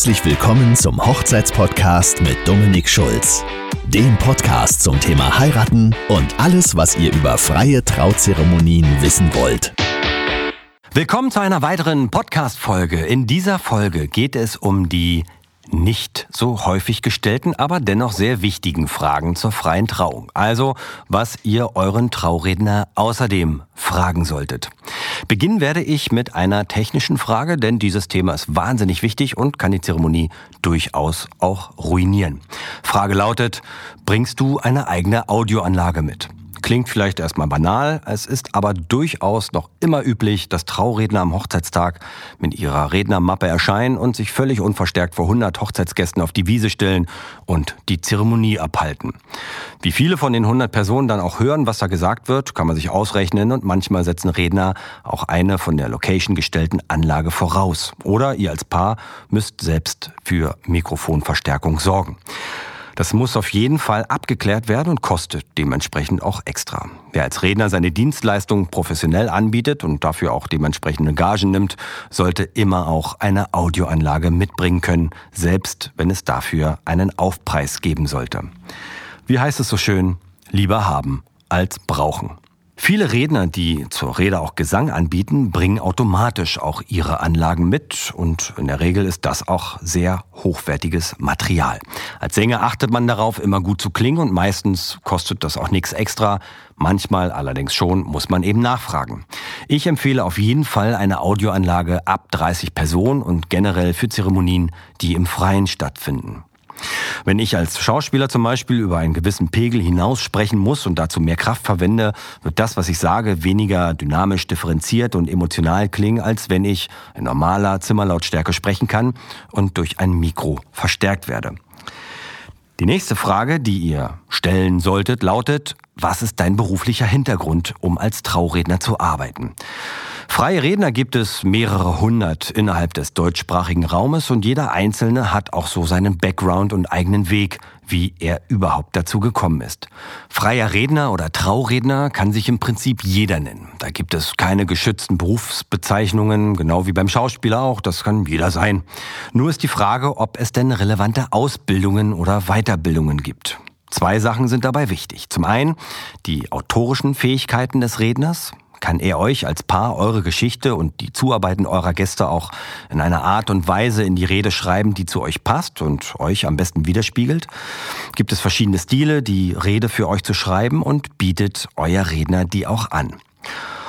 Herzlich willkommen zum Hochzeitspodcast mit Dominik Schulz. Dem Podcast zum Thema Heiraten und alles, was ihr über freie Trauzeremonien wissen wollt. Willkommen zu einer weiteren Podcast-Folge. In dieser Folge geht es um die nicht so häufig gestellten, aber dennoch sehr wichtigen Fragen zur freien Trauung. Also, was ihr euren Trauredner außerdem fragen solltet. Beginnen werde ich mit einer technischen Frage, denn dieses Thema ist wahnsinnig wichtig und kann die Zeremonie durchaus auch ruinieren. Frage lautet, bringst du eine eigene Audioanlage mit? Klingt vielleicht erstmal banal, es ist aber durchaus noch immer üblich, dass Trauredner am Hochzeitstag mit ihrer Rednermappe erscheinen und sich völlig unverstärkt vor 100 Hochzeitsgästen auf die Wiese stellen und die Zeremonie abhalten. Wie viele von den 100 Personen dann auch hören, was da gesagt wird, kann man sich ausrechnen und manchmal setzen Redner auch eine von der Location gestellten Anlage voraus. Oder ihr als Paar müsst selbst für Mikrofonverstärkung sorgen. Das muss auf jeden Fall abgeklärt werden und kostet dementsprechend auch extra. Wer als Redner seine Dienstleistung professionell anbietet und dafür auch dementsprechende Gagen nimmt, sollte immer auch eine Audioanlage mitbringen können, selbst wenn es dafür einen Aufpreis geben sollte. Wie heißt es so schön? Lieber haben als brauchen. Viele Redner, die zur Rede auch Gesang anbieten, bringen automatisch auch ihre Anlagen mit und in der Regel ist das auch sehr hochwertiges Material. Als Sänger achtet man darauf, immer gut zu klingen und meistens kostet das auch nichts extra. Manchmal allerdings schon muss man eben nachfragen. Ich empfehle auf jeden Fall eine Audioanlage ab 30 Personen und generell für Zeremonien, die im Freien stattfinden. Wenn ich als Schauspieler zum Beispiel über einen gewissen Pegel hinaus sprechen muss und dazu mehr Kraft verwende, wird das, was ich sage, weniger dynamisch differenziert und emotional klingen, als wenn ich in normaler Zimmerlautstärke sprechen kann und durch ein Mikro verstärkt werde. Die nächste Frage, die ihr stellen solltet, lautet, was ist dein beruflicher Hintergrund, um als Trauredner zu arbeiten? Freie Redner gibt es mehrere hundert innerhalb des deutschsprachigen Raumes und jeder einzelne hat auch so seinen Background und eigenen Weg, wie er überhaupt dazu gekommen ist. Freier Redner oder Trauredner kann sich im Prinzip jeder nennen. Da gibt es keine geschützten Berufsbezeichnungen, genau wie beim Schauspieler auch, das kann jeder sein. Nur ist die Frage, ob es denn relevante Ausbildungen oder Weiterbildungen gibt. Zwei Sachen sind dabei wichtig. Zum einen die autorischen Fähigkeiten des Redners, kann er euch als Paar eure Geschichte und die Zuarbeiten eurer Gäste auch in einer Art und Weise in die Rede schreiben, die zu euch passt und euch am besten widerspiegelt? Gibt es verschiedene Stile, die Rede für euch zu schreiben und bietet euer Redner die auch an?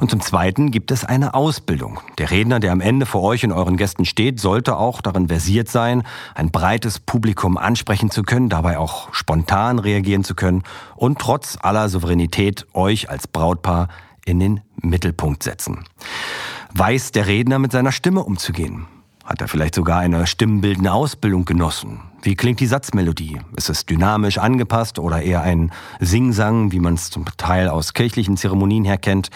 Und zum Zweiten gibt es eine Ausbildung. Der Redner, der am Ende vor euch und euren Gästen steht, sollte auch darin versiert sein, ein breites Publikum ansprechen zu können, dabei auch spontan reagieren zu können und trotz aller Souveränität euch als Brautpaar in den Mittelpunkt setzen. Weiß der Redner mit seiner Stimme umzugehen? Hat er vielleicht sogar eine stimmbildende Ausbildung genossen? Wie klingt die Satzmelodie? Ist es dynamisch angepasst oder eher ein Singsang, wie man es zum Teil aus kirchlichen Zeremonien her kennt?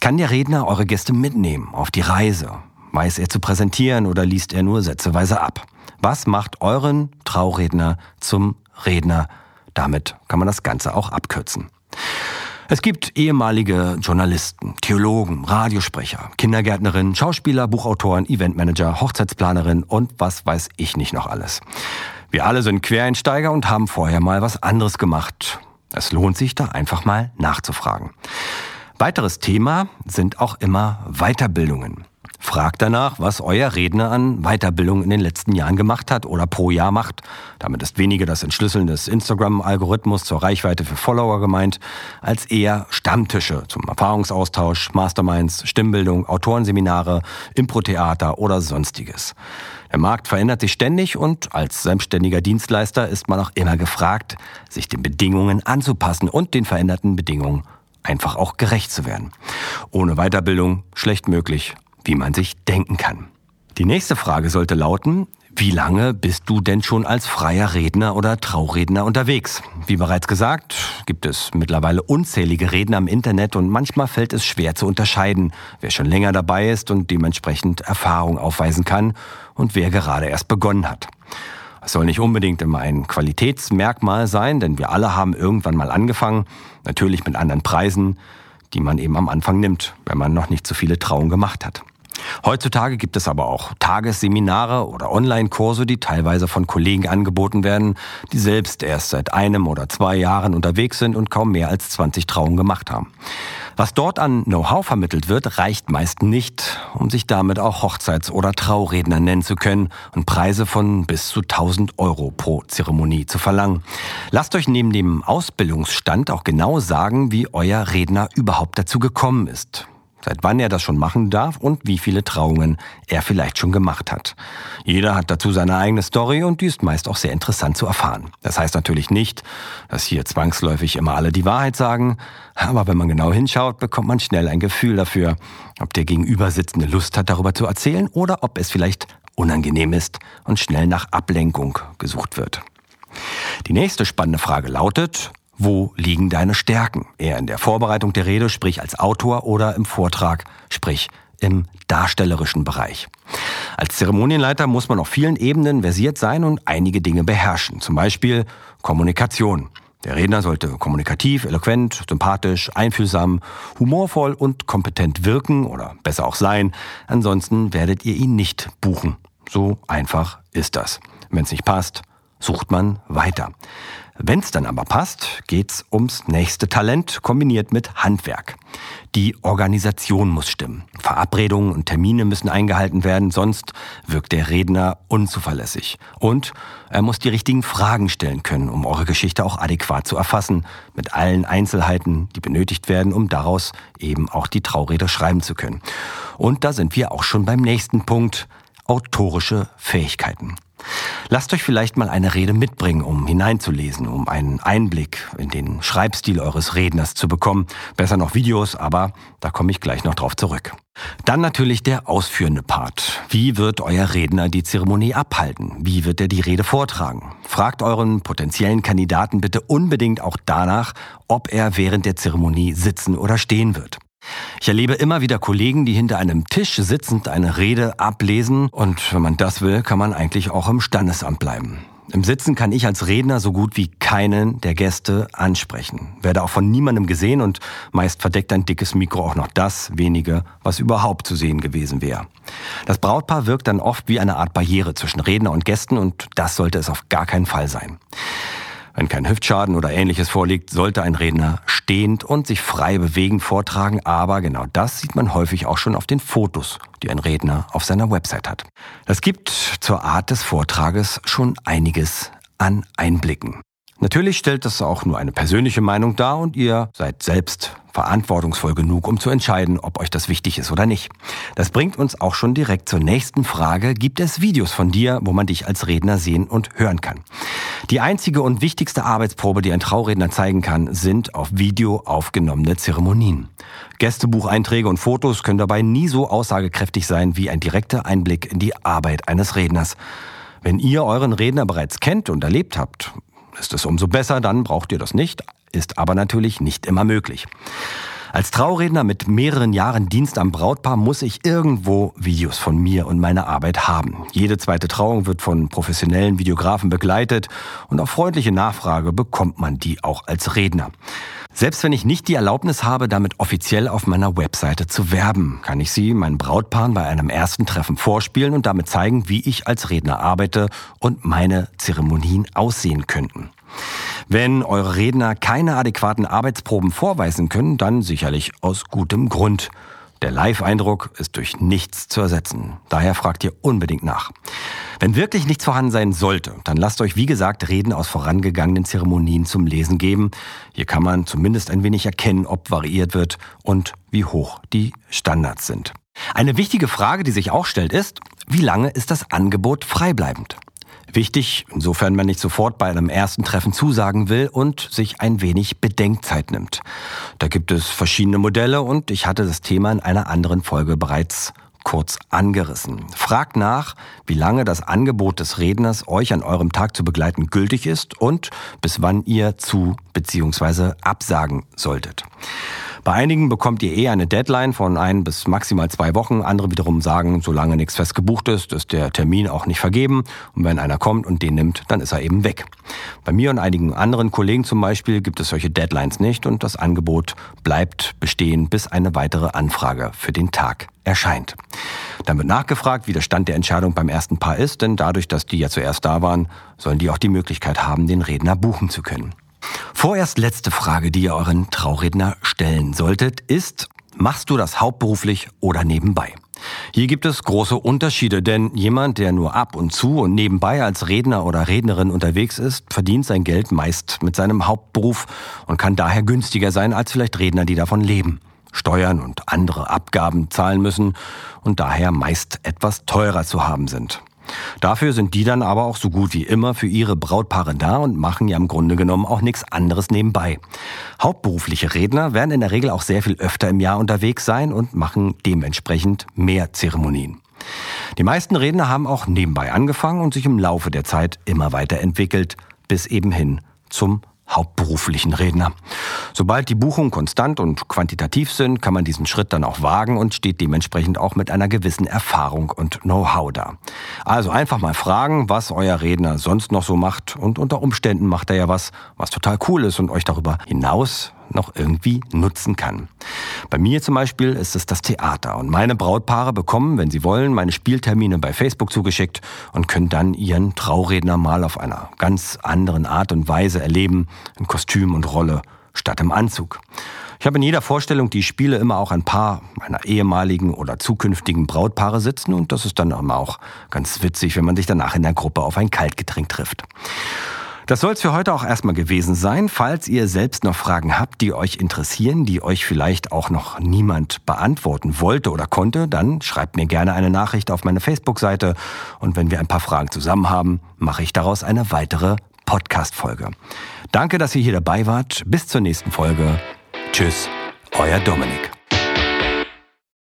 Kann der Redner eure Gäste mitnehmen auf die Reise? Weiß er zu präsentieren oder liest er nur sätzeweise ab? Was macht euren Trauredner zum Redner? Damit kann man das Ganze auch abkürzen. Es gibt ehemalige Journalisten, Theologen, Radiosprecher, Kindergärtnerinnen, Schauspieler, Buchautoren, Eventmanager, Hochzeitsplanerin und was weiß ich nicht noch alles. Wir alle sind Quereinsteiger und haben vorher mal was anderes gemacht. Es lohnt sich da einfach mal nachzufragen. Weiteres Thema sind auch immer Weiterbildungen. Fragt danach, was euer Redner an Weiterbildung in den letzten Jahren gemacht hat oder pro Jahr macht. Damit ist weniger das Entschlüsseln des Instagram-Algorithmus zur Reichweite für Follower gemeint, als eher Stammtische zum Erfahrungsaustausch, Masterminds, Stimmbildung, Autorenseminare, Improtheater oder sonstiges. Der Markt verändert sich ständig und als selbstständiger Dienstleister ist man auch immer gefragt, sich den Bedingungen anzupassen und den veränderten Bedingungen einfach auch gerecht zu werden. Ohne Weiterbildung schlecht möglich wie man sich denken kann. Die nächste Frage sollte lauten, wie lange bist du denn schon als freier Redner oder Trauredner unterwegs? Wie bereits gesagt, gibt es mittlerweile unzählige Redner im Internet und manchmal fällt es schwer zu unterscheiden, wer schon länger dabei ist und dementsprechend Erfahrung aufweisen kann und wer gerade erst begonnen hat. Es soll nicht unbedingt immer ein Qualitätsmerkmal sein, denn wir alle haben irgendwann mal angefangen, natürlich mit anderen Preisen, die man eben am Anfang nimmt, wenn man noch nicht so viele Trauungen gemacht hat. Heutzutage gibt es aber auch Tagesseminare oder Online-Kurse, die teilweise von Kollegen angeboten werden, die selbst erst seit einem oder zwei Jahren unterwegs sind und kaum mehr als 20 Trauungen gemacht haben. Was dort an Know-how vermittelt wird, reicht meist nicht, um sich damit auch Hochzeits- oder Trauredner nennen zu können und Preise von bis zu 1000 Euro pro Zeremonie zu verlangen. Lasst euch neben dem Ausbildungsstand auch genau sagen, wie euer Redner überhaupt dazu gekommen ist seit wann er das schon machen darf und wie viele Trauungen er vielleicht schon gemacht hat. Jeder hat dazu seine eigene Story und die ist meist auch sehr interessant zu erfahren. Das heißt natürlich nicht, dass hier zwangsläufig immer alle die Wahrheit sagen, aber wenn man genau hinschaut, bekommt man schnell ein Gefühl dafür, ob der Gegenübersitzende Lust hat, darüber zu erzählen oder ob es vielleicht unangenehm ist und schnell nach Ablenkung gesucht wird. Die nächste spannende Frage lautet, wo liegen deine Stärken? Eher in der Vorbereitung der Rede, sprich als Autor oder im Vortrag, sprich im darstellerischen Bereich. Als Zeremonienleiter muss man auf vielen Ebenen versiert sein und einige Dinge beherrschen. Zum Beispiel Kommunikation. Der Redner sollte kommunikativ, eloquent, sympathisch, einfühlsam, humorvoll und kompetent wirken oder besser auch sein. Ansonsten werdet ihr ihn nicht buchen. So einfach ist das. Wenn es nicht passt, sucht man weiter. Wenn es dann aber passt, geht's ums nächste Talent kombiniert mit Handwerk. Die Organisation muss stimmen. Verabredungen und Termine müssen eingehalten werden, sonst wirkt der Redner unzuverlässig. Und er muss die richtigen Fragen stellen können, um eure Geschichte auch adäquat zu erfassen, mit allen Einzelheiten, die benötigt werden, um daraus eben auch die Traurede schreiben zu können. Und da sind wir auch schon beim nächsten Punkt, autorische Fähigkeiten. Lasst euch vielleicht mal eine Rede mitbringen, um hineinzulesen, um einen Einblick in den Schreibstil eures Redners zu bekommen. Besser noch Videos, aber da komme ich gleich noch drauf zurück. Dann natürlich der ausführende Part. Wie wird euer Redner die Zeremonie abhalten? Wie wird er die Rede vortragen? Fragt euren potenziellen Kandidaten bitte unbedingt auch danach, ob er während der Zeremonie sitzen oder stehen wird. Ich erlebe immer wieder Kollegen, die hinter einem Tisch sitzend eine Rede ablesen und wenn man das will, kann man eigentlich auch im Standesamt bleiben. Im Sitzen kann ich als Redner so gut wie keinen der Gäste ansprechen. Werde auch von niemandem gesehen und meist verdeckt ein dickes Mikro auch noch das wenige, was überhaupt zu sehen gewesen wäre. Das Brautpaar wirkt dann oft wie eine Art Barriere zwischen Redner und Gästen und das sollte es auf gar keinen Fall sein. Wenn kein Hüftschaden oder ähnliches vorliegt, sollte ein Redner stehend und sich frei bewegend vortragen, aber genau das sieht man häufig auch schon auf den Fotos, die ein Redner auf seiner Website hat. Das gibt zur Art des Vortrages schon einiges an Einblicken. Natürlich stellt das auch nur eine persönliche Meinung dar und ihr seid selbst verantwortungsvoll genug, um zu entscheiden, ob euch das wichtig ist oder nicht. Das bringt uns auch schon direkt zur nächsten Frage. Gibt es Videos von dir, wo man dich als Redner sehen und hören kann? Die einzige und wichtigste Arbeitsprobe, die ein Trauredner zeigen kann, sind auf Video aufgenommene Zeremonien. Gästebucheinträge und Fotos können dabei nie so aussagekräftig sein wie ein direkter Einblick in die Arbeit eines Redners. Wenn ihr euren Redner bereits kennt und erlebt habt, ist es umso besser, dann braucht ihr das nicht, ist aber natürlich nicht immer möglich. Als Trauredner mit mehreren Jahren Dienst am Brautpaar muss ich irgendwo Videos von mir und meiner Arbeit haben. Jede zweite Trauung wird von professionellen Videografen begleitet und auf freundliche Nachfrage bekommt man die auch als Redner. Selbst wenn ich nicht die Erlaubnis habe, damit offiziell auf meiner Webseite zu werben, kann ich sie meinen Brautpaaren bei einem ersten Treffen vorspielen und damit zeigen, wie ich als Redner arbeite und meine Zeremonien aussehen könnten. Wenn eure Redner keine adäquaten Arbeitsproben vorweisen können, dann sicherlich aus gutem Grund. Der Live-Eindruck ist durch nichts zu ersetzen. Daher fragt ihr unbedingt nach. Wenn wirklich nichts vorhanden sein sollte, dann lasst euch wie gesagt Reden aus vorangegangenen Zeremonien zum Lesen geben. Hier kann man zumindest ein wenig erkennen, ob variiert wird und wie hoch die Standards sind. Eine wichtige Frage, die sich auch stellt, ist, wie lange ist das Angebot freibleibend? Wichtig, insofern man nicht sofort bei einem ersten Treffen zusagen will und sich ein wenig Bedenkzeit nimmt. Da gibt es verschiedene Modelle und ich hatte das Thema in einer anderen Folge bereits kurz angerissen. Fragt nach, wie lange das Angebot des Redners, euch an eurem Tag zu begleiten, gültig ist und bis wann ihr zu bzw. absagen solltet. Bei einigen bekommt ihr eh eine Deadline von ein bis maximal zwei Wochen. Andere wiederum sagen, solange nichts fest gebucht ist, ist der Termin auch nicht vergeben. Und wenn einer kommt und den nimmt, dann ist er eben weg. Bei mir und einigen anderen Kollegen zum Beispiel gibt es solche Deadlines nicht und das Angebot bleibt bestehen, bis eine weitere Anfrage für den Tag erscheint. Dann wird nachgefragt, wie der Stand der Entscheidung beim ersten Paar ist, denn dadurch, dass die ja zuerst da waren, sollen die auch die Möglichkeit haben, den Redner buchen zu können. Vorerst letzte Frage, die ihr euren Trauredner stellen solltet, ist, machst du das hauptberuflich oder nebenbei? Hier gibt es große Unterschiede, denn jemand, der nur ab und zu und nebenbei als Redner oder Rednerin unterwegs ist, verdient sein Geld meist mit seinem Hauptberuf und kann daher günstiger sein als vielleicht Redner, die davon leben. Steuern und andere Abgaben zahlen müssen und daher meist etwas teurer zu haben sind. Dafür sind die dann aber auch so gut wie immer für ihre Brautpaare da und machen ja im Grunde genommen auch nichts anderes nebenbei. Hauptberufliche Redner werden in der Regel auch sehr viel öfter im Jahr unterwegs sein und machen dementsprechend mehr Zeremonien. Die meisten Redner haben auch nebenbei angefangen und sich im Laufe der Zeit immer weiterentwickelt, bis eben hin zum hauptberuflichen Redner. Sobald die Buchungen konstant und quantitativ sind, kann man diesen Schritt dann auch wagen und steht dementsprechend auch mit einer gewissen Erfahrung und Know-how da. Also einfach mal fragen, was euer Redner sonst noch so macht und unter Umständen macht er ja was, was total cool ist und euch darüber hinaus noch irgendwie nutzen kann. Bei mir zum Beispiel ist es das Theater und meine Brautpaare bekommen, wenn sie wollen, meine Spieltermine bei Facebook zugeschickt und können dann ihren Trauredner mal auf einer ganz anderen Art und Weise erleben, in Kostüm und Rolle statt im Anzug. Ich habe in jeder Vorstellung die Spiele immer auch ein paar meiner ehemaligen oder zukünftigen Brautpaare sitzen und das ist dann auch ganz witzig, wenn man sich danach in der Gruppe auf ein Kaltgetränk trifft. Das soll es für heute auch erstmal gewesen sein. Falls ihr selbst noch Fragen habt, die euch interessieren, die euch vielleicht auch noch niemand beantworten wollte oder konnte, dann schreibt mir gerne eine Nachricht auf meine Facebook-Seite. Und wenn wir ein paar Fragen zusammen haben, mache ich daraus eine weitere Podcast-Folge. Danke, dass ihr hier dabei wart. Bis zur nächsten Folge. Tschüss, euer Dominik.